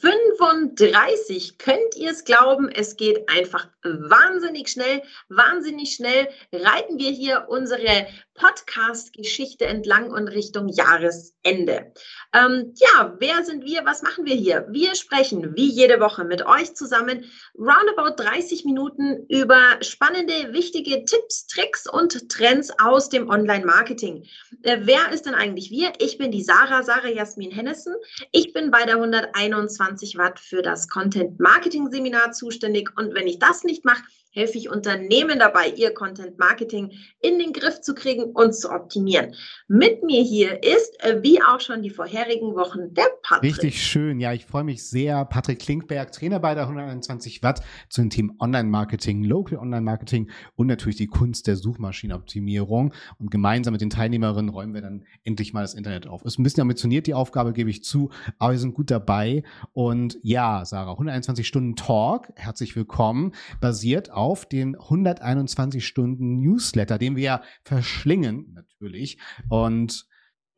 35. Könnt ihr es glauben? Es geht einfach wahnsinnig schnell. Wahnsinnig schnell reiten wir hier unsere Podcast-Geschichte entlang und Richtung Jahresende. Ähm, ja, wer sind wir? Was machen wir hier? Wir sprechen wie jede Woche mit euch zusammen roundabout 30 Minuten über spannende, wichtige Tipps, Tricks und Trends aus dem Online-Marketing. Äh, wer ist denn eigentlich wir? Ich bin die Sarah, Sarah Jasmin Hennessen. Ich bin bei der 121 Watt für das Content Marketing Seminar zuständig. Und wenn ich das nicht mache, helfe ich Unternehmen dabei, ihr Content Marketing in den Griff zu kriegen und zu optimieren. Mit mir hier ist, äh, wie auch schon die vorherigen Wochen, der Patrick. Richtig schön. Ja, ich freue mich sehr. Patrick Klinkberg, Trainer bei der 121 Watt zu dem Team Online-Marketing, Local Online-Marketing und natürlich die Kunst der Suchmaschinenoptimierung. Und gemeinsam mit den Teilnehmerinnen räumen wir dann endlich mal das Internet auf. Ist ein bisschen ambitioniert, die Aufgabe, gebe ich zu, aber wir sind gut dabei. Und ja, Sarah, 121 Stunden Talk, herzlich willkommen, basiert auf den 121 Stunden Newsletter, den wir ja verschlingen, natürlich. Und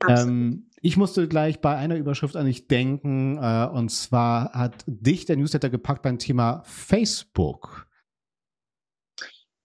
ähm, ich musste gleich bei einer Überschrift an dich denken, äh, und zwar hat dich der Newsletter gepackt beim Thema Facebook.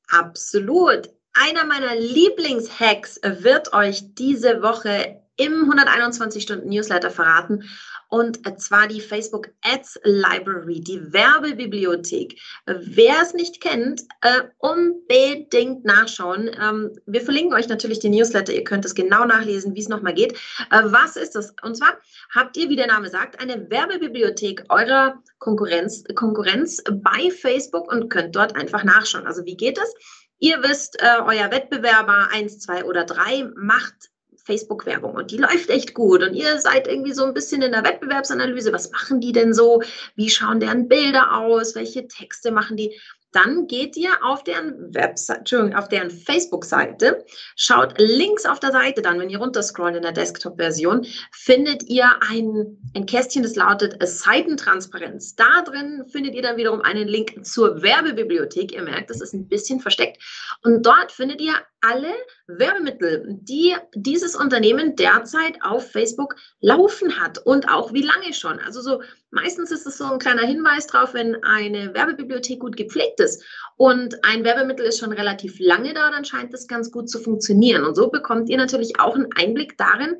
Absolut. Einer meiner Lieblingshacks wird euch diese Woche im 121 Stunden Newsletter verraten. Und zwar die Facebook Ads Library, die Werbebibliothek. Wer es nicht kennt, äh, unbedingt nachschauen. Ähm, wir verlinken euch natürlich den Newsletter. Ihr könnt es genau nachlesen, wie es nochmal geht. Äh, was ist das? Und zwar habt ihr, wie der Name sagt, eine Werbebibliothek eurer Konkurrenz, Konkurrenz bei Facebook und könnt dort einfach nachschauen. Also wie geht es? Ihr wisst, äh, euer Wettbewerber 1, 2 oder 3 macht Facebook-Werbung und die läuft echt gut und ihr seid irgendwie so ein bisschen in der Wettbewerbsanalyse. Was machen die denn so? Wie schauen deren Bilder aus? Welche Texte machen die? dann geht ihr auf deren Website, Entschuldigung, auf deren Facebook-Seite, schaut links auf der Seite dann, wenn ihr runterscrollt in der Desktop-Version, findet ihr ein, ein Kästchen, das lautet Seitentransparenz. Da drin findet ihr dann wiederum einen Link zur Werbebibliothek. Ihr merkt, das ist ein bisschen versteckt. Und dort findet ihr alle Werbemittel, die dieses Unternehmen derzeit auf Facebook laufen hat und auch wie lange schon. Also so meistens ist es so ein kleiner Hinweis drauf, wenn eine Werbebibliothek gut gepflegt ist und ein Werbemittel ist schon relativ lange da, dann scheint es ganz gut zu funktionieren. Und so bekommt ihr natürlich auch einen Einblick darin,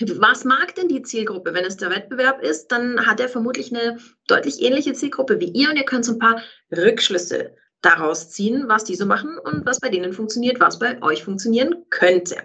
was mag denn die Zielgruppe? Wenn es der Wettbewerb ist, dann hat er vermutlich eine deutlich ähnliche Zielgruppe wie ihr und ihr könnt so ein paar Rückschlüsse daraus ziehen, was die so machen und was bei denen funktioniert, was bei euch funktionieren könnte.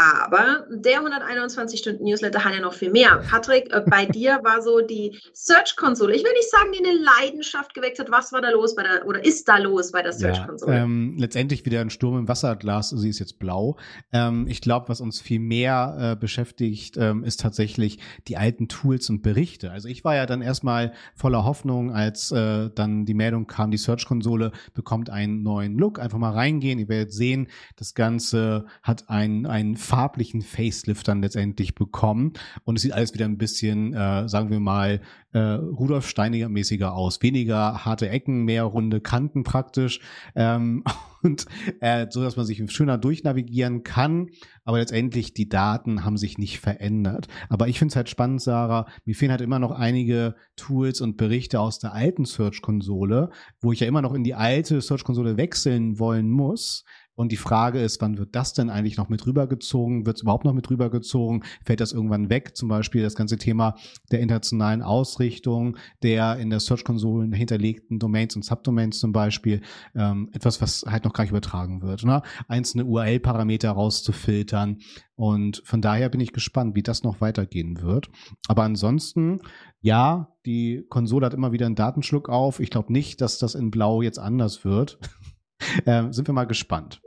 Aber der 121-Stunden-Newsletter hat ja noch viel mehr. Patrick, äh, bei dir war so die Search-Konsole. Ich will nicht sagen, die eine Leidenschaft geweckt hat. Was war da los bei der, oder ist da los bei der Search-Konsole? Ja, ähm, letztendlich wieder ein Sturm im Wasserglas. Sie ist jetzt blau. Ähm, ich glaube, was uns viel mehr äh, beschäftigt, ähm, ist tatsächlich die alten Tools und Berichte. Also ich war ja dann erstmal voller Hoffnung, als äh, dann die Meldung kam, die Search-Konsole bekommt einen neuen Look. Einfach mal reingehen. Ihr werdet sehen, das Ganze hat einen, einen farblichen Facelift dann letztendlich bekommen. Und es sieht alles wieder ein bisschen, äh, sagen wir mal, äh, Rudolf Steiniger mäßiger aus. Weniger harte Ecken, mehr runde Kanten praktisch. Ähm, und äh, so, dass man sich schöner durchnavigieren kann. Aber letztendlich die Daten haben sich nicht verändert. Aber ich finde es halt spannend, Sarah. Mir fehlen halt immer noch einige Tools und Berichte aus der alten Search-Konsole, wo ich ja immer noch in die alte Search-Konsole wechseln wollen muss, und die Frage ist, wann wird das denn eigentlich noch mit rübergezogen? Wird es überhaupt noch mit rübergezogen? Fällt das irgendwann weg? Zum Beispiel das ganze Thema der internationalen Ausrichtung, der in der Search-Konsolen hinterlegten Domains und Subdomains zum Beispiel. Ähm, etwas, was halt noch gar nicht übertragen wird. Ne? Einzelne URL-Parameter rauszufiltern. Und von daher bin ich gespannt, wie das noch weitergehen wird. Aber ansonsten, ja, die Konsole hat immer wieder einen Datenschluck auf. Ich glaube nicht, dass das in Blau jetzt anders wird. ähm, sind wir mal gespannt.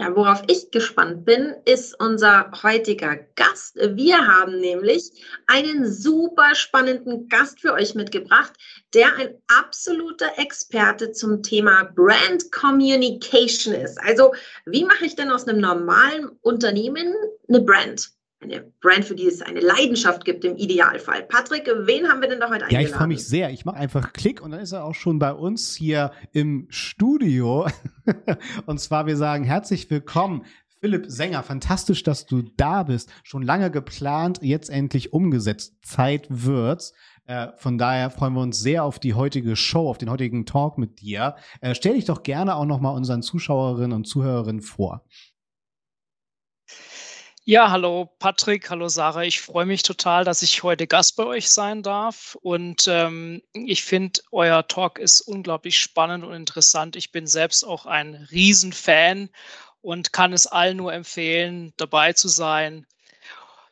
Ja, worauf ich gespannt bin, ist unser heutiger Gast. Wir haben nämlich einen super spannenden Gast für euch mitgebracht, der ein absoluter Experte zum Thema Brand Communication ist. Also, wie mache ich denn aus einem normalen Unternehmen eine Brand? Eine Brand, für die es eine Leidenschaft gibt im Idealfall. Patrick, wen haben wir denn da heute eingeladen? Ja, ich freue mich sehr. Ich mache einfach Klick und dann ist er auch schon bei uns hier im Studio. und zwar, wir sagen herzlich willkommen. Philipp Sänger, fantastisch, dass du da bist. Schon lange geplant, jetzt endlich umgesetzt. Zeit wird's. Äh, von daher freuen wir uns sehr auf die heutige Show, auf den heutigen Talk mit dir. Äh, stell dich doch gerne auch noch mal unseren Zuschauerinnen und Zuhörerinnen vor. Ja, hallo Patrick, hallo Sarah. Ich freue mich total, dass ich heute Gast bei euch sein darf. Und ähm, ich finde, euer Talk ist unglaublich spannend und interessant. Ich bin selbst auch ein Riesenfan und kann es allen nur empfehlen, dabei zu sein.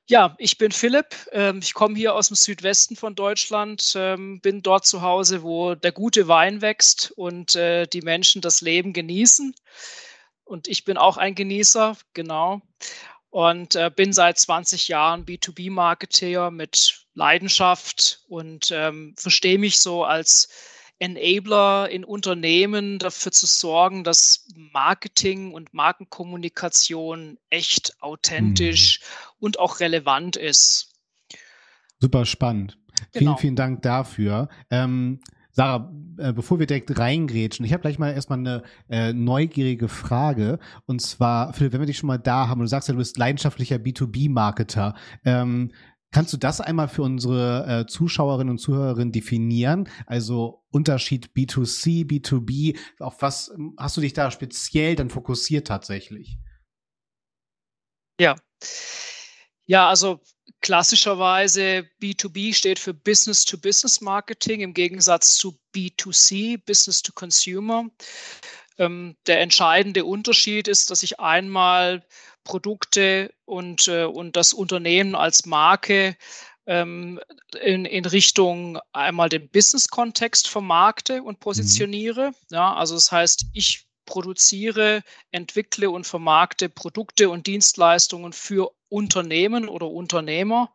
Ja, ich bin Philipp. Ähm, ich komme hier aus dem Südwesten von Deutschland, ähm, bin dort zu Hause, wo der gute Wein wächst und äh, die Menschen das Leben genießen. Und ich bin auch ein Genießer, genau und äh, bin seit 20 Jahren B2B-Marketeer mit Leidenschaft und ähm, verstehe mich so als Enabler in Unternehmen dafür zu sorgen, dass Marketing und Markenkommunikation echt authentisch mhm. und auch relevant ist. Super spannend. Genau. Vielen, vielen Dank dafür. Ähm, Sarah, äh, bevor wir direkt reingrätschen, ich habe gleich mal erstmal eine äh, neugierige Frage. Und zwar, Philipp, wenn wir dich schon mal da haben, du sagst ja, du bist leidenschaftlicher B2B-Marketer. Ähm, kannst du das einmal für unsere äh, Zuschauerinnen und Zuhörerinnen definieren? Also Unterschied B2C, B2B, auf was ähm, hast du dich da speziell dann fokussiert tatsächlich? Ja. Ja, also klassischerweise B2B steht für Business-to-Business Marketing im Gegensatz zu B2C, Business to Consumer. Ähm, der entscheidende Unterschied ist, dass ich einmal Produkte und, äh, und das Unternehmen als Marke ähm, in, in Richtung einmal den Business-Kontext vermarkte und positioniere. Mhm. Ja, also das heißt, ich produziere, entwickle und vermarkte Produkte und Dienstleistungen für Unternehmen oder Unternehmer.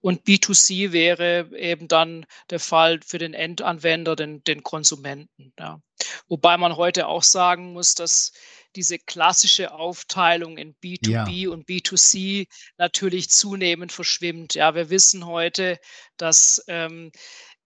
Und B2C wäre eben dann der Fall für den Endanwender, den, den Konsumenten. Ja. Wobei man heute auch sagen muss, dass diese klassische Aufteilung in B2B ja. und B2C natürlich zunehmend verschwimmt. Ja, wir wissen heute, dass ähm,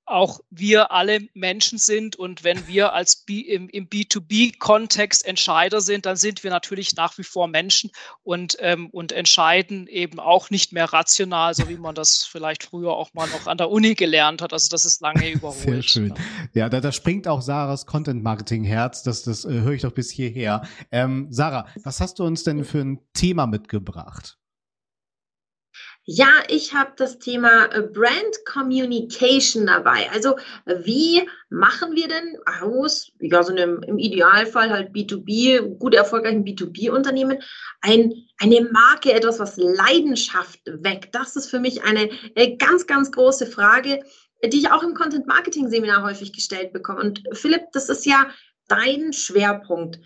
auch wir alle Menschen sind und wenn wir als B, im, im B2B-Kontext Entscheider sind, dann sind wir natürlich nach wie vor Menschen und, ähm, und entscheiden eben auch nicht mehr rational, so wie man das vielleicht früher auch mal noch an der Uni gelernt hat. Also das ist lange überholt. Sehr schön. Ja, da, da springt auch Sarahs Content-Marketing-Herz, das, das äh, höre ich doch bis hierher. Ähm, Sarah, was hast du uns denn für ein Thema mitgebracht? Ja, ich habe das Thema äh, Brand Communication dabei. Also wie machen wir denn aus, ja, so einem im Idealfall halt B2B, gut erfolgreichen B2B-Unternehmen, ein, eine Marke, etwas, was Leidenschaft weckt? Das ist für mich eine, eine ganz, ganz große Frage, die ich auch im Content Marketing Seminar häufig gestellt bekomme. Und Philipp, das ist ja dein Schwerpunkt.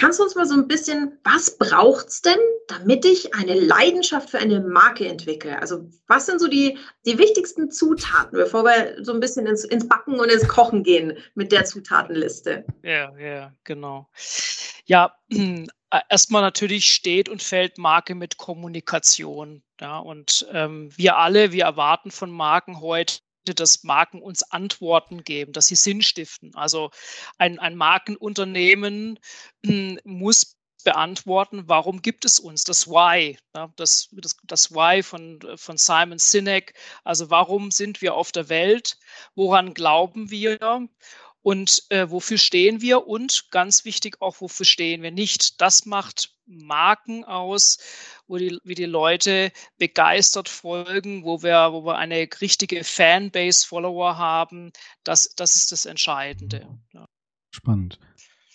Kannst du uns mal so ein bisschen, was braucht es denn, damit ich eine Leidenschaft für eine Marke entwickle? Also was sind so die, die wichtigsten Zutaten, bevor wir so ein bisschen ins, ins Backen und ins Kochen gehen mit der Zutatenliste? Ja, ja, genau. Ja, erstmal natürlich steht und fällt Marke mit Kommunikation. Ja, und ähm, wir alle, wir erwarten von Marken heute dass Marken uns Antworten geben, dass sie Sinn stiften. Also ein, ein Markenunternehmen hm, muss beantworten, warum gibt es uns, das Why, ja, das, das, das Why von, von Simon Sinek, also warum sind wir auf der Welt, woran glauben wir? Und äh, wofür stehen wir? Und ganz wichtig auch, wofür stehen wir nicht. Das macht Marken aus, wo die, wie die Leute begeistert folgen, wo wir, wo wir eine richtige Fanbase, Follower haben. Das, das ist das Entscheidende. Ja. Spannend.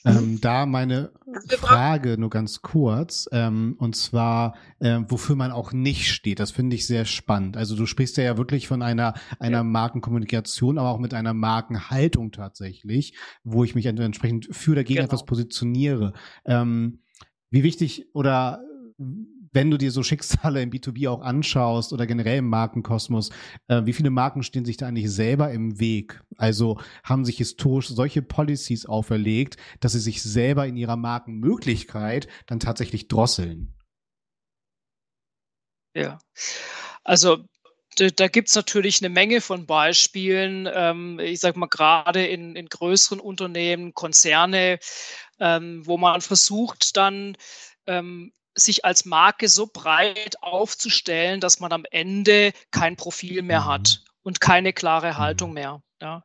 Ähm, da meine Frage nur ganz kurz, ähm, und zwar, äh, wofür man auch nicht steht. Das finde ich sehr spannend. Also du sprichst ja, ja wirklich von einer, einer. Markenkommunikation, aber auch mit einer Markenhaltung tatsächlich, wo ich mich entsprechend für oder gegen genau. etwas positioniere. Ähm, wie wichtig oder wenn du dir so Schicksale im B2B auch anschaust oder generell im Markenkosmos, äh, wie viele Marken stehen sich da eigentlich selber im Weg? Also haben sich historisch solche Policies auferlegt, dass sie sich selber in ihrer Markenmöglichkeit dann tatsächlich drosseln? Ja. Also da, gibt es natürlich eine Menge von Beispielen. Ähm, ich sage mal, gerade in, in größeren Unternehmen, Konzerne, ähm, wo man versucht dann ähm, sich als Marke so breit aufzustellen, dass man am Ende kein Profil mehr mhm. hat und keine klare mhm. Haltung mehr. Ja.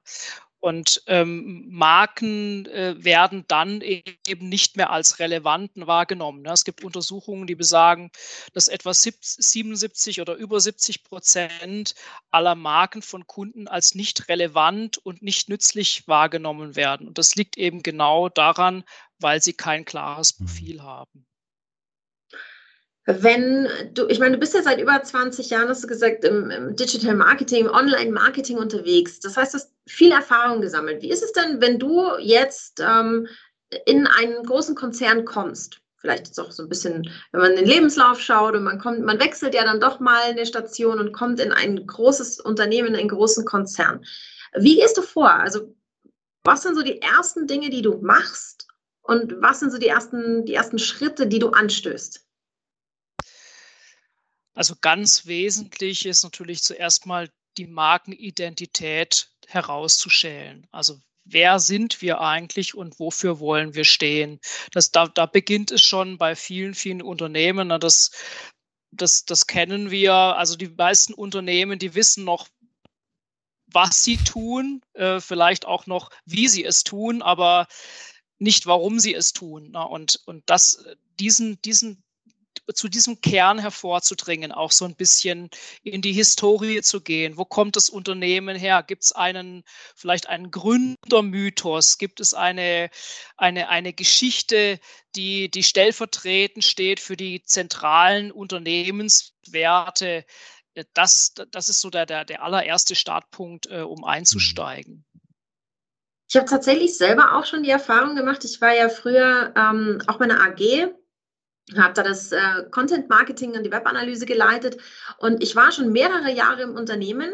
Und ähm, Marken äh, werden dann eben nicht mehr als relevanten wahrgenommen. Ne? Es gibt Untersuchungen, die besagen, dass etwa 77 oder über 70 Prozent aller Marken von Kunden als nicht relevant und nicht nützlich wahrgenommen werden. Und das liegt eben genau daran, weil sie kein klares mhm. Profil haben. Wenn du, ich meine, du bist ja seit über 20 Jahren, hast du gesagt, im, im Digital Marketing, im Online-Marketing unterwegs. Das heißt, du hast viel Erfahrung gesammelt. Wie ist es denn, wenn du jetzt ähm, in einen großen Konzern kommst? Vielleicht ist auch so ein bisschen, wenn man den Lebenslauf schaut und man kommt, man wechselt ja dann doch mal eine Station und kommt in ein großes Unternehmen, in einen großen Konzern. Wie gehst du vor? Also, was sind so die ersten Dinge, die du machst? Und was sind so die ersten, die ersten Schritte, die du anstößt? Also ganz wesentlich ist natürlich zuerst mal die Markenidentität herauszustellen. Also wer sind wir eigentlich und wofür wollen wir stehen? Das, da, da beginnt es schon bei vielen, vielen Unternehmen. Das, das, das kennen wir. Also die meisten Unternehmen, die wissen noch, was sie tun, äh, vielleicht auch noch, wie sie es tun, aber nicht, warum sie es tun. Ne? Und, und das, diesen, diesen zu diesem Kern hervorzudringen, auch so ein bisschen in die Historie zu gehen. Wo kommt das Unternehmen her? Gibt es einen, vielleicht einen Gründermythos? Gibt es eine, eine, eine Geschichte, die, die stellvertretend steht für die zentralen Unternehmenswerte? Das, das ist so der, der, der allererste Startpunkt, äh, um einzusteigen. Ich habe tatsächlich selber auch schon die Erfahrung gemacht. Ich war ja früher ähm, auch bei einer AG habe da das äh, Content Marketing und die Webanalyse geleitet. Und ich war schon mehrere Jahre im Unternehmen.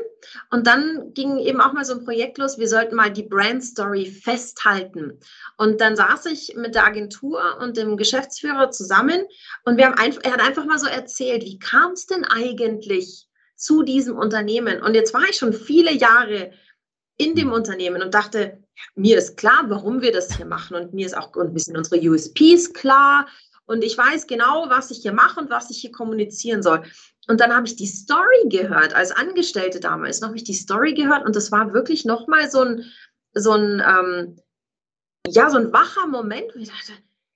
Und dann ging eben auch mal so ein Projekt los, wir sollten mal die Brand Story festhalten. Und dann saß ich mit der Agentur und dem Geschäftsführer zusammen. Und wir haben einfach, er hat einfach mal so erzählt, wie kam es denn eigentlich zu diesem Unternehmen? Und jetzt war ich schon viele Jahre in dem Unternehmen und dachte, mir ist klar, warum wir das hier machen. Und mir ist auch ein bisschen unsere USPs klar und ich weiß genau, was ich hier mache und was ich hier kommunizieren soll. Und dann habe ich die Story gehört, als Angestellte damals, noch habe ich die Story gehört und das war wirklich nochmal so ein, so ein, ähm, ja, so ein wacher Moment, wo ich dachte,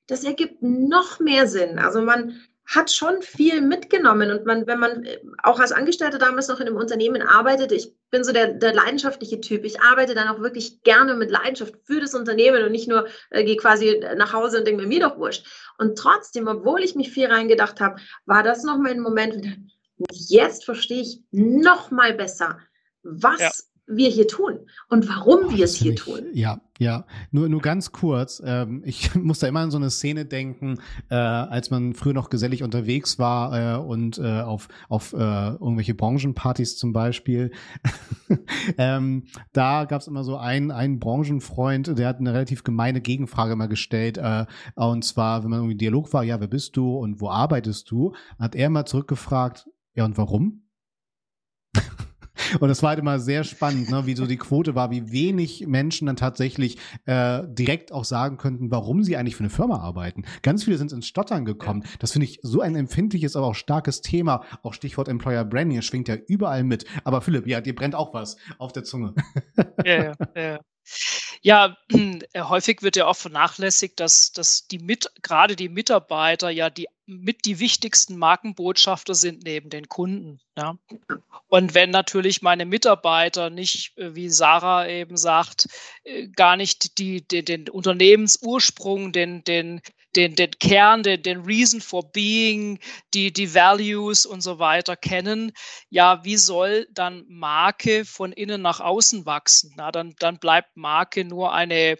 das ergibt noch mehr Sinn. Also man, hat schon viel mitgenommen. Und man, wenn man äh, auch als Angestellter damals noch in einem Unternehmen arbeitet, ich bin so der, der leidenschaftliche Typ. Ich arbeite dann auch wirklich gerne mit Leidenschaft für das Unternehmen und nicht nur äh, gehe quasi nach Hause und denke mir, mir doch wurscht. Und trotzdem, obwohl ich mich viel reingedacht habe, war das nochmal ein Moment, jetzt verstehe ich noch mal besser, was ja wir hier tun und warum oh, wir es hier ich, tun. Ja, ja. Nur, nur ganz kurz. Ähm, ich muss da immer an so eine Szene denken, äh, als man früher noch gesellig unterwegs war äh, und äh, auf, auf äh, irgendwelche Branchenpartys zum Beispiel. ähm, da gab es immer so einen, einen Branchenfreund, der hat eine relativ gemeine Gegenfrage mal gestellt. Äh, und zwar, wenn man irgendwie im Dialog war, ja, wer bist du und wo arbeitest du, hat er mal zurückgefragt, ja, und warum? Und das war halt immer sehr spannend, ne, wie so die Quote war, wie wenig Menschen dann tatsächlich äh, direkt auch sagen könnten, warum sie eigentlich für eine Firma arbeiten. Ganz viele sind ins Stottern gekommen. Das finde ich so ein empfindliches, aber auch starkes Thema. Auch Stichwort Employer Branding, schwingt ja überall mit. Aber Philipp, ja, dir brennt auch was auf der Zunge. Ja, ja, ja. Ja, häufig wird ja auch vernachlässigt, dass, dass die mit, gerade die Mitarbeiter ja die mit die wichtigsten Markenbotschafter sind neben den Kunden. Ja. Und wenn natürlich meine Mitarbeiter nicht, äh, wie Sarah eben sagt, äh, gar nicht die, den, den Unternehmensursprung, den, den, den, den Kern, den, den Reason for Being, die, die Values und so weiter kennen, ja, wie soll dann Marke von innen nach außen wachsen? Na, dann, dann bleibt Marke nur eine,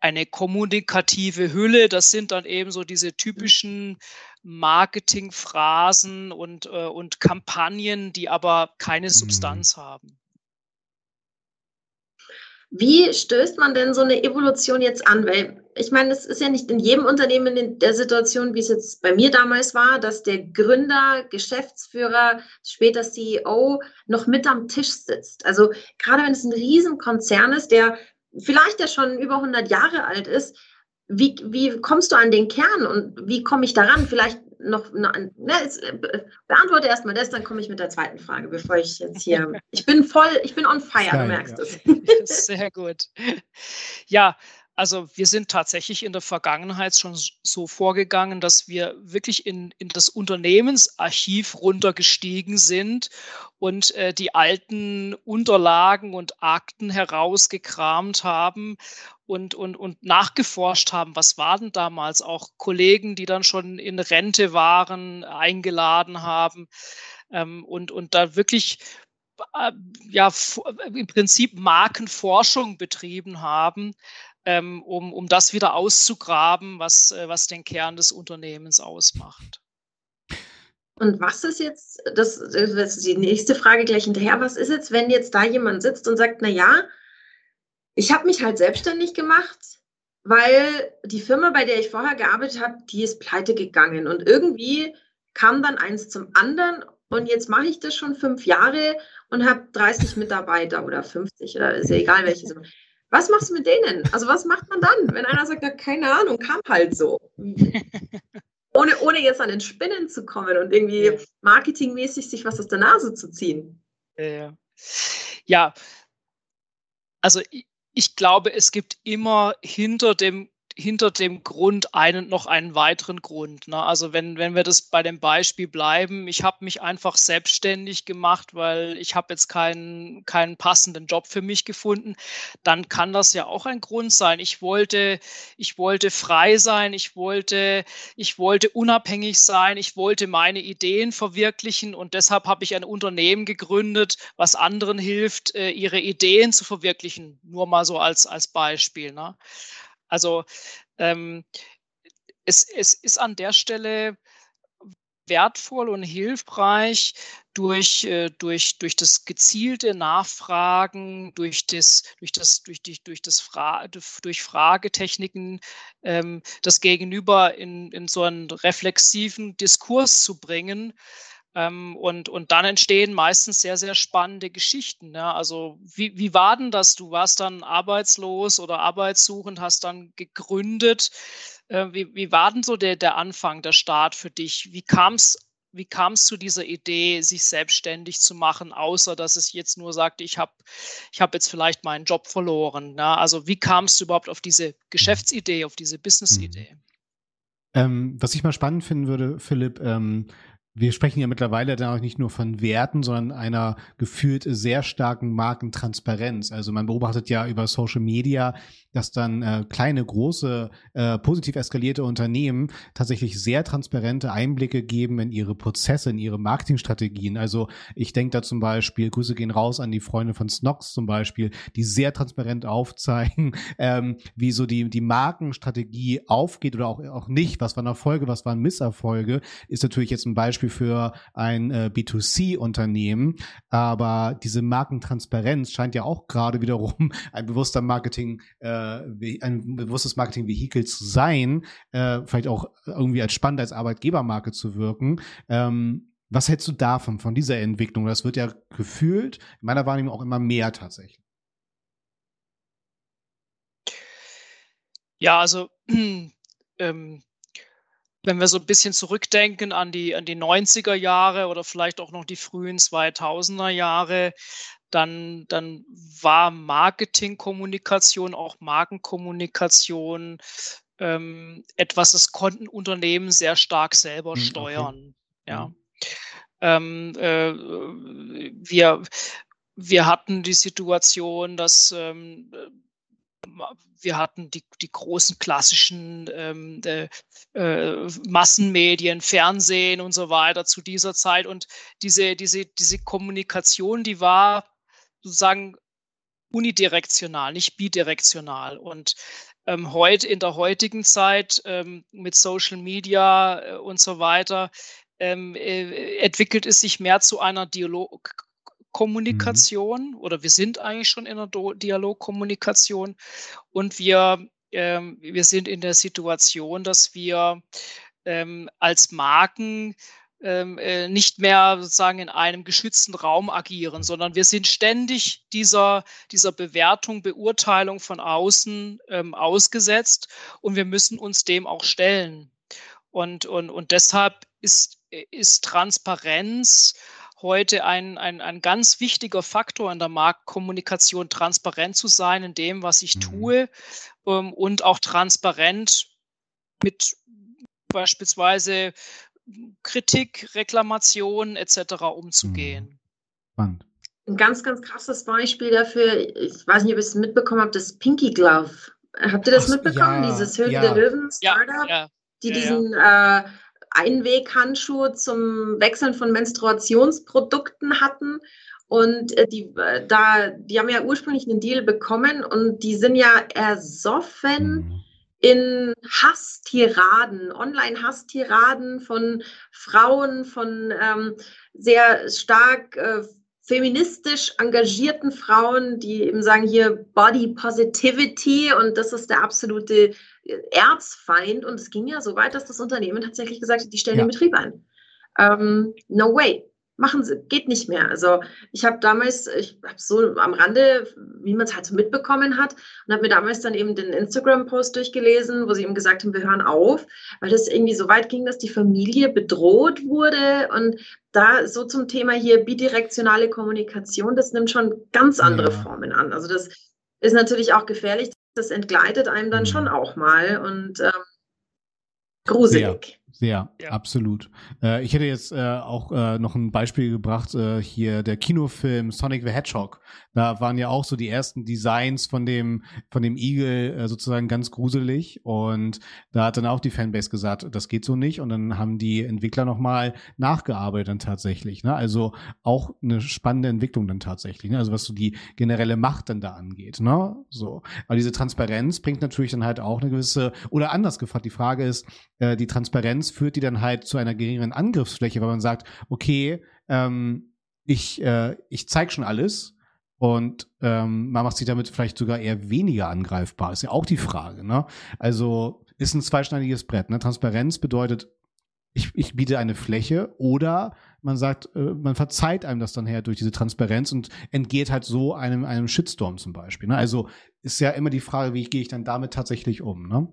eine kommunikative Hülle. Das sind dann eben so diese typischen Marketingphrasen und, äh, und Kampagnen, die aber keine mhm. Substanz haben. Wie stößt man denn so eine Evolution jetzt an? Weil ich meine, es ist ja nicht in jedem Unternehmen in der Situation, wie es jetzt bei mir damals war, dass der Gründer, Geschäftsführer, später CEO noch mit am Tisch sitzt. Also gerade wenn es ein Riesenkonzern ist, der vielleicht ja schon über 100 Jahre alt ist, wie, wie kommst du an den Kern und wie komme ich daran? Vielleicht noch, ne, jetzt, äh, beantworte erstmal das, dann komme ich mit der zweiten Frage, bevor ich jetzt hier. Ich bin voll, ich bin on fire, Geil, du merkst ja. es. Sehr gut. Ja, also wir sind tatsächlich in der Vergangenheit schon so vorgegangen, dass wir wirklich in, in das Unternehmensarchiv runtergestiegen sind und äh, die alten Unterlagen und Akten herausgekramt haben und, und, und nachgeforscht haben, was waren damals? Auch Kollegen, die dann schon in Rente waren, eingeladen haben ähm, und, und da wirklich äh, ja, im Prinzip Markenforschung betrieben haben, ähm, um, um das wieder auszugraben, was, äh, was den Kern des Unternehmens ausmacht. Und was ist jetzt, das, das ist die nächste Frage gleich hinterher, was ist jetzt, wenn jetzt da jemand sitzt und sagt, na ja, ich habe mich halt selbstständig gemacht, weil die Firma, bei der ich vorher gearbeitet habe, die ist pleite gegangen und irgendwie kam dann eins zum anderen und jetzt mache ich das schon fünf Jahre und habe 30 Mitarbeiter oder 50 oder ist ja egal welche. Was machst du mit denen? Also was macht man dann, wenn einer sagt, ja, keine Ahnung, kam halt so. ohne, ohne jetzt an den Spinnen zu kommen und irgendwie ja. marketingmäßig sich was aus der Nase zu ziehen. Ja, ja. also ich, ich glaube, es gibt immer hinter dem hinter dem Grund einen noch einen weiteren Grund. Ne? Also wenn, wenn wir das bei dem Beispiel bleiben, ich habe mich einfach selbstständig gemacht, weil ich habe jetzt keinen, keinen passenden Job für mich gefunden, dann kann das ja auch ein Grund sein. Ich wollte, ich wollte frei sein, ich wollte, ich wollte unabhängig sein, ich wollte meine Ideen verwirklichen und deshalb habe ich ein Unternehmen gegründet, was anderen hilft, äh, ihre Ideen zu verwirklichen. Nur mal so als, als Beispiel. Ne? Also ähm, es, es ist an der Stelle wertvoll und hilfreich durch, äh, durch, durch das gezielte Nachfragen, durch das, durch das, durch die, durch das Fra durch Fragetechniken ähm, das Gegenüber in, in so einen reflexiven Diskurs zu bringen, ähm, und, und dann entstehen meistens sehr, sehr spannende Geschichten. Ja? Also wie, wie war denn das? Du warst dann arbeitslos oder arbeitssuchend, hast dann gegründet. Äh, wie, wie war denn so der, der Anfang, der Start für dich? Wie kam es wie kam es zu dieser Idee, sich selbstständig zu machen, außer dass es jetzt nur sagt, ich habe ich hab jetzt vielleicht meinen Job verloren. Ja? Also wie kamst du überhaupt auf diese Geschäftsidee, auf diese Businessidee? Mhm. Ähm, was ich mal spannend finden würde, Philipp, ähm, wir sprechen ja mittlerweile dann auch nicht nur von Werten, sondern einer gefühlt sehr starken Markentransparenz. Also man beobachtet ja über Social Media, dass dann äh, kleine, große, äh, positiv eskalierte Unternehmen tatsächlich sehr transparente Einblicke geben in ihre Prozesse, in ihre Marketingstrategien. Also ich denke da zum Beispiel, Grüße gehen raus an die Freunde von Snox zum Beispiel, die sehr transparent aufzeigen, ähm, wie so die, die Markenstrategie aufgeht oder auch, auch nicht. Was waren Erfolge, was waren Misserfolge, ist natürlich jetzt ein Beispiel für ein äh, B2C-Unternehmen. Aber diese Markentransparenz scheint ja auch gerade wiederum ein bewusster Marketing äh, ein bewusstes Marketing-Vehikel zu sein, äh, vielleicht auch irgendwie als spannend als Arbeitgebermarke zu wirken. Ähm, was hältst du davon, von dieser Entwicklung? Das wird ja gefühlt, in meiner Wahrnehmung auch immer mehr tatsächlich. Ja, also ähm, wenn wir so ein bisschen zurückdenken an die, an die 90er Jahre oder vielleicht auch noch die frühen 2000er Jahre, dann, dann war Marketingkommunikation, auch Markenkommunikation ähm, etwas, das konnten Unternehmen sehr stark selber hm, steuern. Okay. Ja. Mhm. Ähm, äh, wir, wir hatten die Situation, dass ähm, wir hatten die, die großen klassischen ähm, äh, äh, Massenmedien, Fernsehen und so weiter zu dieser Zeit. Und diese, diese, diese Kommunikation, die war sozusagen unidirektional, nicht bidirektional. Und ähm, heute in der heutigen Zeit ähm, mit Social Media äh, und so weiter ähm, äh, entwickelt es sich mehr zu einer Dialog Dialogkommunikation mhm. oder wir sind eigentlich schon in einer Dialogkommunikation und wir, ähm, wir sind in der Situation, dass wir ähm, als Marken ähm, äh, nicht mehr sozusagen in einem geschützten Raum agieren, sondern wir sind ständig dieser, dieser Bewertung, Beurteilung von außen ähm, ausgesetzt und wir müssen uns dem auch stellen. Und, und, und deshalb ist, ist Transparenz heute ein, ein, ein ganz wichtiger Faktor in der Marktkommunikation, transparent zu sein in dem, was ich mhm. tue ähm, und auch transparent mit beispielsweise Kritik, Reklamation etc. umzugehen. Mhm. Spannend. Ein ganz, ganz krasses Beispiel dafür, ich weiß nicht, ob ihr es mitbekommen habt, das Pinky Glove. Habt ihr das Ach, mitbekommen? Ja, Dieses Höhle ja. der Löwen Startup, ja, die diesen äh, Einweghandschuh zum Wechseln von Menstruationsprodukten hatten. Und äh, die, äh, da, die haben ja ursprünglich einen Deal bekommen und die sind ja ersoffen mhm. in Hasstiraden, Online-Hasstiraden von Frauen, von ähm, sehr stark äh, feministisch engagierten Frauen, die eben sagen hier Body Positivity und das ist der absolute Erzfeind. Und es ging ja so weit, dass das Unternehmen tatsächlich gesagt hat, die stellen ja. den Betrieb ein. Ähm, no way. Machen sie, geht nicht mehr. Also ich habe damals, ich habe so am Rande, wie man es halt so mitbekommen hat, und habe mir damals dann eben den Instagram-Post durchgelesen, wo sie eben gesagt haben, wir hören auf, weil das irgendwie so weit ging, dass die Familie bedroht wurde und da so zum Thema hier bidirektionale Kommunikation, das nimmt schon ganz andere ja. Formen an. Also das ist natürlich auch gefährlich das entgleitet einem dann schon mhm. auch mal und ähm, gruselig. Sehr, ja. absolut. Äh, ich hätte jetzt äh, auch äh, noch ein Beispiel gebracht, äh, hier der Kinofilm Sonic the Hedgehog. Da waren ja auch so die ersten Designs von dem, von dem Igel äh, sozusagen ganz gruselig. Und da hat dann auch die Fanbase gesagt, das geht so nicht. Und dann haben die Entwickler nochmal nachgearbeitet dann tatsächlich. Ne? Also auch eine spannende Entwicklung dann tatsächlich. Ne? Also was so die generelle Macht dann da angeht. Ne? So. Aber diese Transparenz bringt natürlich dann halt auch eine gewisse, oder anders gefragt, die Frage ist, äh, die Transparenz führt die dann halt zu einer geringeren Angriffsfläche, weil man sagt, okay, ähm, ich, äh, ich zeig schon alles und ähm, man macht sich damit vielleicht sogar eher weniger angreifbar. Ist ja auch die Frage, ne? Also ist ein zweischneidiges Brett. Ne? Transparenz bedeutet, ich, ich biete eine Fläche oder man sagt, äh, man verzeiht einem das dann her durch diese Transparenz und entgeht halt so einem, einem Shitstorm zum Beispiel. Ne? Also ist ja immer die Frage, wie gehe ich dann damit tatsächlich um, ne?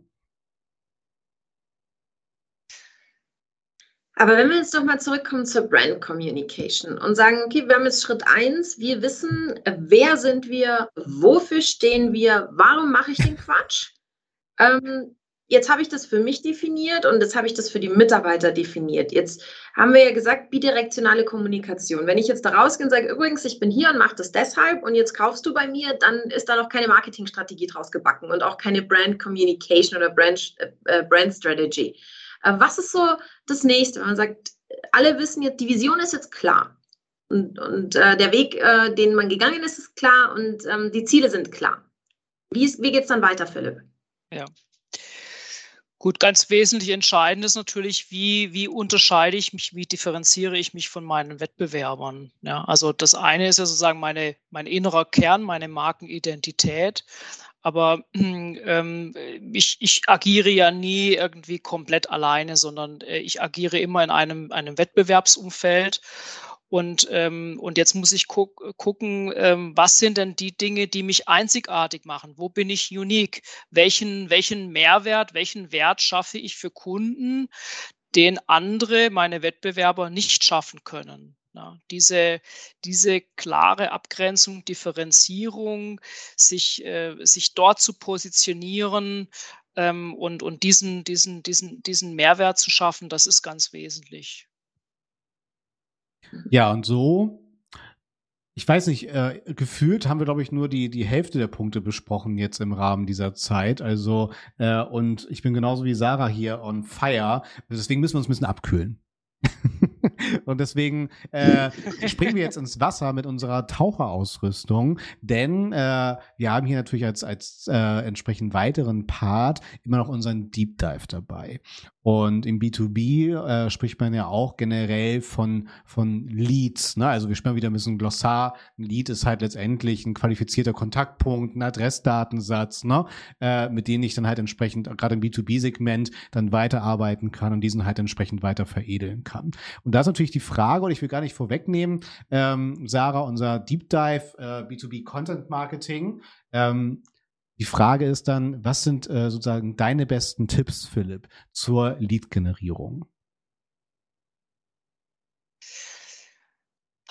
Aber wenn wir jetzt nochmal zurückkommen zur Brand Communication und sagen, okay, wir haben jetzt Schritt eins, wir wissen, wer sind wir, wofür stehen wir, warum mache ich den Quatsch? Ähm, jetzt habe ich das für mich definiert und jetzt habe ich das für die Mitarbeiter definiert. Jetzt haben wir ja gesagt, bidirektionale Kommunikation. Wenn ich jetzt da rausgehe und sage, übrigens, ich bin hier und mache das deshalb und jetzt kaufst du bei mir, dann ist da noch keine Marketingstrategie draus gebacken und auch keine Brand Communication oder Brand, äh, Brand Strategy. Was ist so das nächste, wenn man sagt, alle wissen jetzt, die Vision ist jetzt klar. Und, und äh, der Weg, äh, den man gegangen ist, ist klar und ähm, die Ziele sind klar. Wie, wie geht es dann weiter, Philipp? Ja. Gut, ganz wesentlich entscheidend ist natürlich, wie, wie unterscheide ich mich, wie differenziere ich mich von meinen Wettbewerbern. Ja, also das eine ist ja sozusagen meine, mein innerer Kern, meine Markenidentität. Aber ähm, ich, ich agiere ja nie irgendwie komplett alleine, sondern äh, ich agiere immer in einem, einem Wettbewerbsumfeld. Und, ähm, und jetzt muss ich gu gucken, ähm, was sind denn die Dinge, die mich einzigartig machen? Wo bin ich unique? Welchen, welchen Mehrwert, welchen Wert schaffe ich für Kunden, den andere, meine Wettbewerber, nicht schaffen können? Ja, diese, diese klare Abgrenzung, Differenzierung, sich, äh, sich dort zu positionieren ähm, und, und diesen, diesen, diesen, diesen Mehrwert zu schaffen, das ist ganz wesentlich. Ja, und so, ich weiß nicht, äh, gefühlt haben wir, glaube ich, nur die, die Hälfte der Punkte besprochen jetzt im Rahmen dieser Zeit. Also, äh, und ich bin genauso wie Sarah hier on fire. Deswegen müssen wir uns ein bisschen abkühlen. Und deswegen äh, springen wir jetzt ins Wasser mit unserer Taucherausrüstung, denn äh, wir haben hier natürlich als, als äh, entsprechend weiteren Part immer noch unseren Deep Dive dabei. Und im B2B äh, spricht man ja auch generell von, von Leads. Ne? Also wir spielen wieder ein bisschen Glossar. Ein Lead ist halt letztendlich ein qualifizierter Kontaktpunkt, ein Adressdatensatz, ne? äh, mit denen ich dann halt entsprechend gerade im B2B-Segment dann weiterarbeiten kann und diesen halt entsprechend weiter veredeln kann. Und da ist natürlich die Frage, und ich will gar nicht vorwegnehmen, ähm, Sarah, unser Deep Dive äh, B2B Content Marketing. Ähm, die Frage ist dann, was sind äh, sozusagen deine besten Tipps, Philipp, zur Lead-Generierung?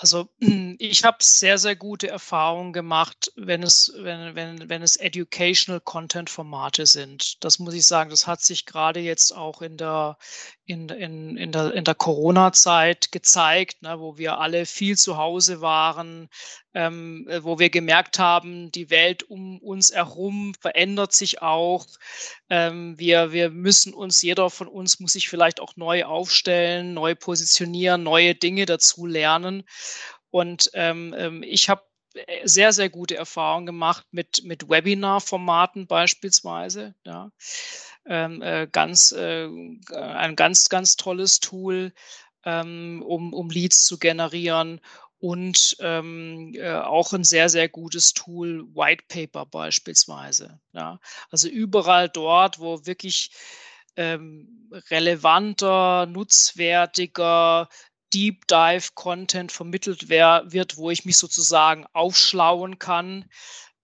Also ich habe sehr, sehr gute Erfahrungen gemacht, wenn es, wenn, wenn, wenn es Educational Content Formate sind. Das muss ich sagen, das hat sich gerade jetzt auch in der, in, in, in der, in der Corona-Zeit gezeigt, ne, wo wir alle viel zu Hause waren, ähm, äh, wo wir gemerkt haben, die Welt um uns herum verändert sich auch. Ähm, wir, wir müssen uns, jeder von uns muss sich vielleicht auch neu aufstellen, neu positionieren, neue Dinge dazu lernen. Und ähm, ähm ich habe sehr, sehr gute Erfahrungen gemacht mit, mit Webinar-Formaten beispielsweise. Ja. Ähm, äh, ganz, äh, ein ganz, ganz tolles Tool, ähm, um, um Leads zu generieren und ähm, äh, auch ein sehr, sehr gutes Tool, White Paper beispielsweise. Ja. Also überall dort, wo wirklich ähm, relevanter, nutzwertiger, Deep Dive Content vermittelt wer, wird, wo ich mich sozusagen aufschlauen kann.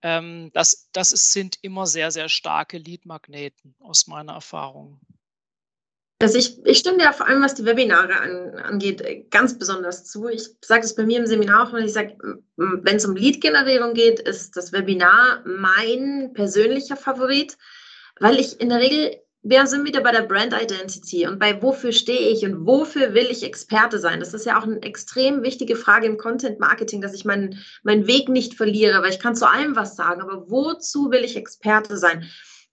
Ähm, das das ist, sind immer sehr, sehr starke Lead-Magneten aus meiner Erfahrung. Also ich, ich stimme ja vor allem, was die Webinare an, angeht, ganz besonders zu. Ich sage es bei mir im Seminar auch, wenn ich sage, wenn es um Lead-Generierung geht, ist das Webinar mein persönlicher Favorit, weil ich in der Regel wir sind wieder bei der Brand Identity und bei wofür stehe ich und wofür will ich Experte sein. Das ist ja auch eine extrem wichtige Frage im Content Marketing, dass ich meinen, meinen Weg nicht verliere, weil ich kann zu allem was sagen, aber wozu will ich Experte sein?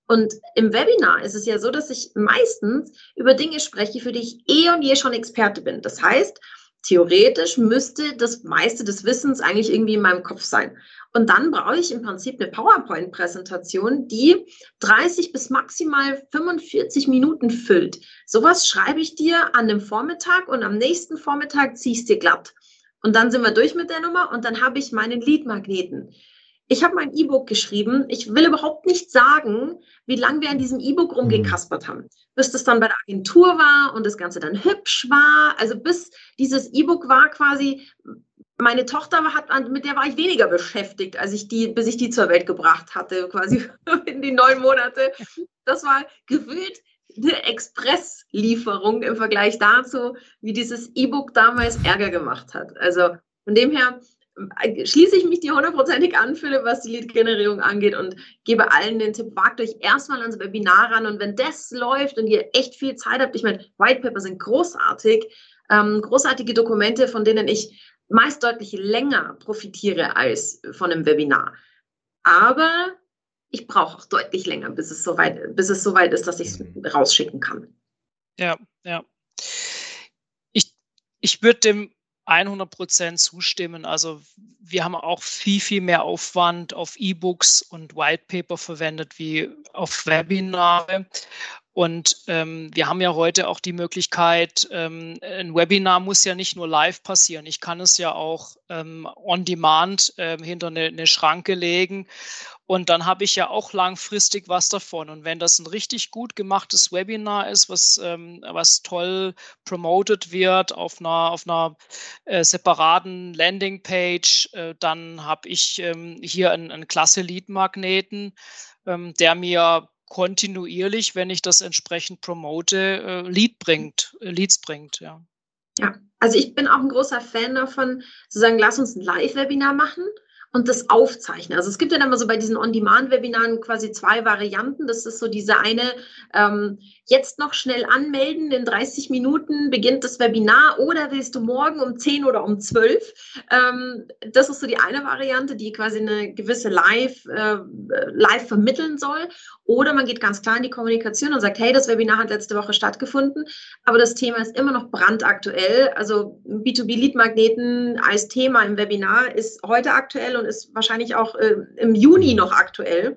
Und im Webinar ist es ja so, dass ich meistens über Dinge spreche, für die ich eh und je schon Experte bin. Das heißt, theoretisch müsste das meiste des Wissens eigentlich irgendwie in meinem Kopf sein. Und dann brauche ich im Prinzip eine PowerPoint-Präsentation, die 30 bis maximal 45 Minuten füllt. Sowas schreibe ich dir an dem Vormittag und am nächsten Vormittag ziehe ich es dir glatt. Und dann sind wir durch mit der Nummer und dann habe ich meinen Lead-Magneten. Ich habe mein E-Book geschrieben. Ich will überhaupt nicht sagen, wie lange wir an diesem E-Book rumgekaspert haben. Bis das dann bei der Agentur war und das Ganze dann hübsch war. Also bis dieses E-Book war quasi meine Tochter hat, mit der war ich weniger beschäftigt, als ich die, bis ich die zur Welt gebracht hatte, quasi in die neun Monate. Das war gefühlt eine Expresslieferung im Vergleich dazu, wie dieses E-Book damals Ärger gemacht hat. Also von dem her äh, schließe ich mich dir hundertprozentig an, Philipp, was die Lead-Generierung angeht und gebe allen den Tipp, wagt euch erstmal ans Webinar ran und wenn das läuft und ihr echt viel Zeit habt, ich meine, White Paper sind großartig, ähm, großartige Dokumente, von denen ich meist deutlich länger profitiere als von einem Webinar. Aber ich brauche auch deutlich länger, bis es soweit, bis es soweit ist, dass ich es mhm. rausschicken kann. Ja, ja. Ich, ich würde dem 100 Prozent zustimmen. Also wir haben auch viel, viel mehr Aufwand auf E-Books und White Paper verwendet wie auf Webinare. Und ähm, wir haben ja heute auch die Möglichkeit, ähm, ein Webinar muss ja nicht nur live passieren. Ich kann es ja auch ähm, on demand ähm, hinter eine, eine Schranke legen. Und dann habe ich ja auch langfristig was davon. Und wenn das ein richtig gut gemachtes Webinar ist, was, ähm, was toll promoted wird auf einer, auf einer äh, separaten Landingpage, äh, dann habe ich ähm, hier einen, einen klasse Lead-Magneten, ähm, der mir kontinuierlich, wenn ich das entsprechend promote, äh, Lead bringt, äh, Leads bringt, ja. Ja, also ich bin auch ein großer Fan davon, zu sagen, lass uns ein Live-Webinar machen und das aufzeichnen. Also es gibt ja dann mal so bei diesen On-Demand-Webinaren quasi zwei Varianten. Das ist so diese eine, ähm, jetzt noch schnell anmelden, in 30 Minuten beginnt das Webinar oder willst du morgen um 10 oder um 12? Ähm, das ist so die eine Variante, die quasi eine gewisse Live, äh, live vermitteln soll. Oder man geht ganz klar in die Kommunikation und sagt, hey, das Webinar hat letzte Woche stattgefunden, aber das Thema ist immer noch brandaktuell. Also B2B-Lead-Magneten als Thema im Webinar ist heute aktuell und ist wahrscheinlich auch äh, im Juni noch aktuell.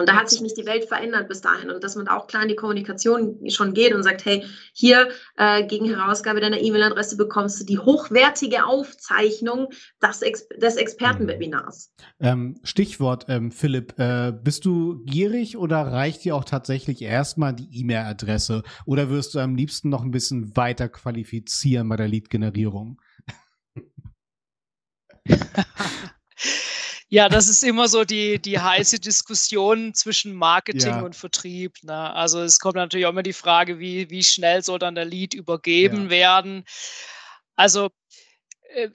Und da hat sich nicht die Welt verändert bis dahin. Und dass man auch klar in die Kommunikation schon geht und sagt, hey, hier äh, gegen Herausgabe deiner E-Mail-Adresse bekommst du die hochwertige Aufzeichnung des, Ex des Expertenwebinars. Ähm, Stichwort, ähm, Philipp, äh, bist du gierig oder reicht dir auch tatsächlich erstmal die E-Mail-Adresse? Oder wirst du am liebsten noch ein bisschen weiter qualifizieren bei der Lead-Generierung? Ja, das ist immer so die, die heiße Diskussion zwischen Marketing ja. und Vertrieb. Ne? Also es kommt natürlich auch immer die Frage, wie, wie schnell soll dann der Lead übergeben ja. werden. Also äh,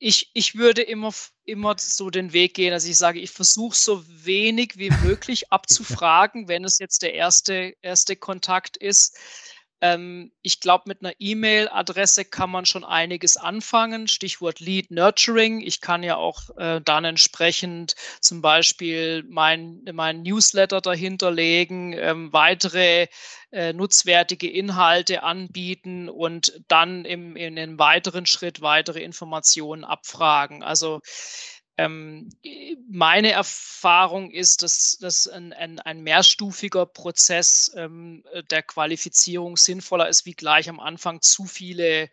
ich, ich würde immer, immer so den Weg gehen, dass ich sage, ich versuche so wenig wie möglich abzufragen, wenn es jetzt der erste, erste Kontakt ist. Ähm, ich glaube, mit einer E-Mail-Adresse kann man schon einiges anfangen. Stichwort Lead Nurturing. Ich kann ja auch äh, dann entsprechend zum Beispiel mein, mein Newsletter dahinterlegen, ähm, weitere äh, nutzwertige Inhalte anbieten und dann im, in einem weiteren Schritt weitere Informationen abfragen. Also ähm, meine Erfahrung ist, dass, dass ein, ein, ein mehrstufiger Prozess ähm, der Qualifizierung sinnvoller ist, wie gleich am Anfang zu viele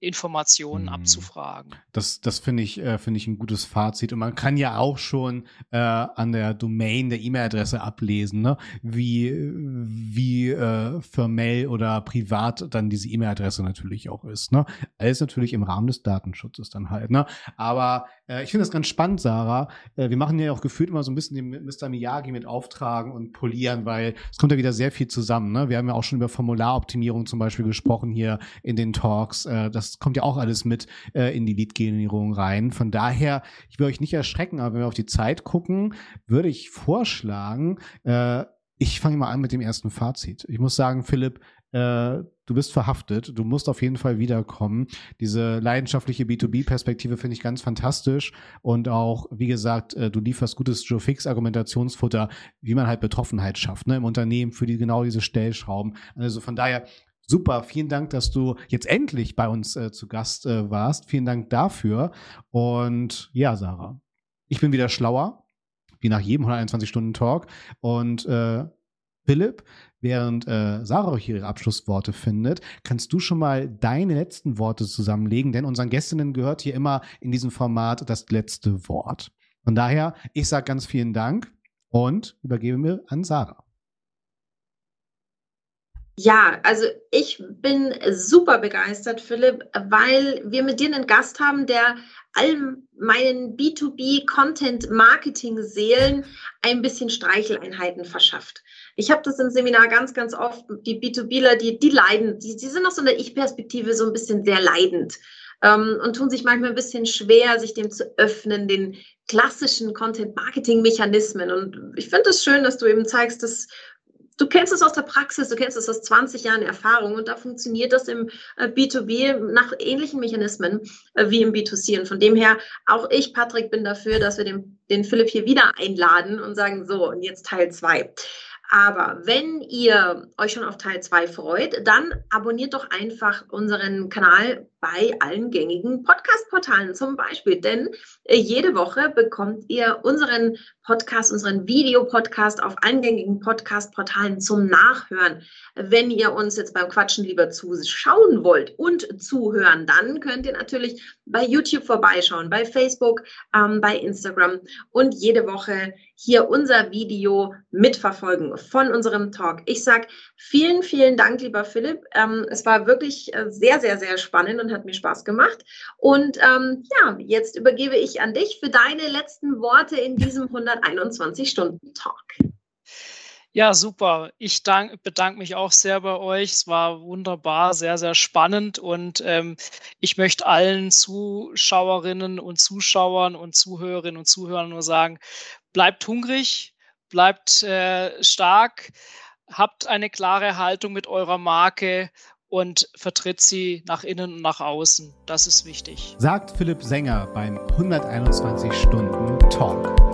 Informationen hm. abzufragen. Das, das finde ich, äh, finde ich ein gutes Fazit. Und man kann ja auch schon äh, an der Domain der E-Mail-Adresse ablesen, ne? wie, wie äh, formell oder privat dann diese E-Mail-Adresse natürlich auch ist. Ne? Alles natürlich im Rahmen des Datenschutzes dann halt. Ne? Aber äh, ich finde das ganz spannend, Sarah. Äh, wir machen ja auch gefühlt immer so ein bisschen den Mr. Miyagi mit auftragen und polieren, weil es kommt ja wieder sehr viel zusammen. Ne? Wir haben ja auch schon über Formularoptimierung zum Beispiel gesprochen hier in den Talks. Äh, kommt ja auch alles mit äh, in die Lead-Generierung rein. Von daher, ich will euch nicht erschrecken, aber wenn wir auf die Zeit gucken, würde ich vorschlagen, äh, ich fange mal an mit dem ersten Fazit. Ich muss sagen, Philipp, äh, du bist verhaftet, du musst auf jeden Fall wiederkommen. Diese leidenschaftliche B2B-Perspektive finde ich ganz fantastisch und auch, wie gesagt, äh, du lieferst gutes Joe Fix-Argumentationsfutter, wie man halt Betroffenheit schafft, ne, im Unternehmen für die genau diese Stellschrauben. Also von daher Super, vielen Dank, dass du jetzt endlich bei uns äh, zu Gast äh, warst. Vielen Dank dafür. Und ja, Sarah, ich bin wieder schlauer, wie nach jedem 121-Stunden-Talk. Und äh, Philipp, während äh, Sarah hier ihre Abschlussworte findet, kannst du schon mal deine letzten Worte zusammenlegen, denn unseren Gästinnen gehört hier immer in diesem Format das letzte Wort. Von daher, ich sage ganz vielen Dank und übergebe mir an Sarah. Ja, also ich bin super begeistert, Philipp, weil wir mit dir einen Gast haben, der all meinen B2B-Content-Marketing-Seelen ein bisschen Streicheleinheiten verschafft. Ich habe das im Seminar ganz, ganz oft, die B2Bler, die, die leiden, die, die sind aus so einer Ich-Perspektive so ein bisschen sehr leidend ähm, und tun sich manchmal ein bisschen schwer, sich dem zu öffnen, den klassischen Content-Marketing-Mechanismen. Und ich finde es das schön, dass du eben zeigst, dass Du kennst es aus der Praxis, du kennst es aus 20 Jahren Erfahrung und da funktioniert das im B2B äh, nach ähnlichen Mechanismen äh, wie im B2C. Und von dem her, auch ich, Patrick, bin dafür, dass wir den, den Philipp hier wieder einladen und sagen, so, und jetzt Teil 2. Aber wenn ihr euch schon auf Teil 2 freut, dann abonniert doch einfach unseren Kanal bei allen gängigen Podcast-Portalen zum Beispiel. Denn äh, jede Woche bekommt ihr unseren Podcast, unseren Videopodcast auf allen gängigen Podcast-Portalen zum Nachhören. Wenn ihr uns jetzt beim Quatschen lieber zuschauen wollt und zuhören, dann könnt ihr natürlich bei YouTube vorbeischauen, bei Facebook, ähm, bei Instagram und jede Woche hier unser Video mitverfolgen von unserem Talk. Ich sage vielen, vielen Dank, lieber Philipp. Ähm, es war wirklich äh, sehr, sehr, sehr spannend und hat mir Spaß gemacht. Und ähm, ja, jetzt übergebe ich an dich für deine letzten Worte in diesem 121-Stunden-Talk. Ja, super. Ich dank, bedanke mich auch sehr bei euch. Es war wunderbar, sehr, sehr spannend. Und ähm, ich möchte allen Zuschauerinnen und Zuschauern und Zuhörerinnen und Zuhörern nur sagen, bleibt hungrig, bleibt äh, stark, habt eine klare Haltung mit eurer Marke und vertritt sie nach innen und nach außen. Das ist wichtig. Sagt Philipp Sänger beim 121 Stunden Talk.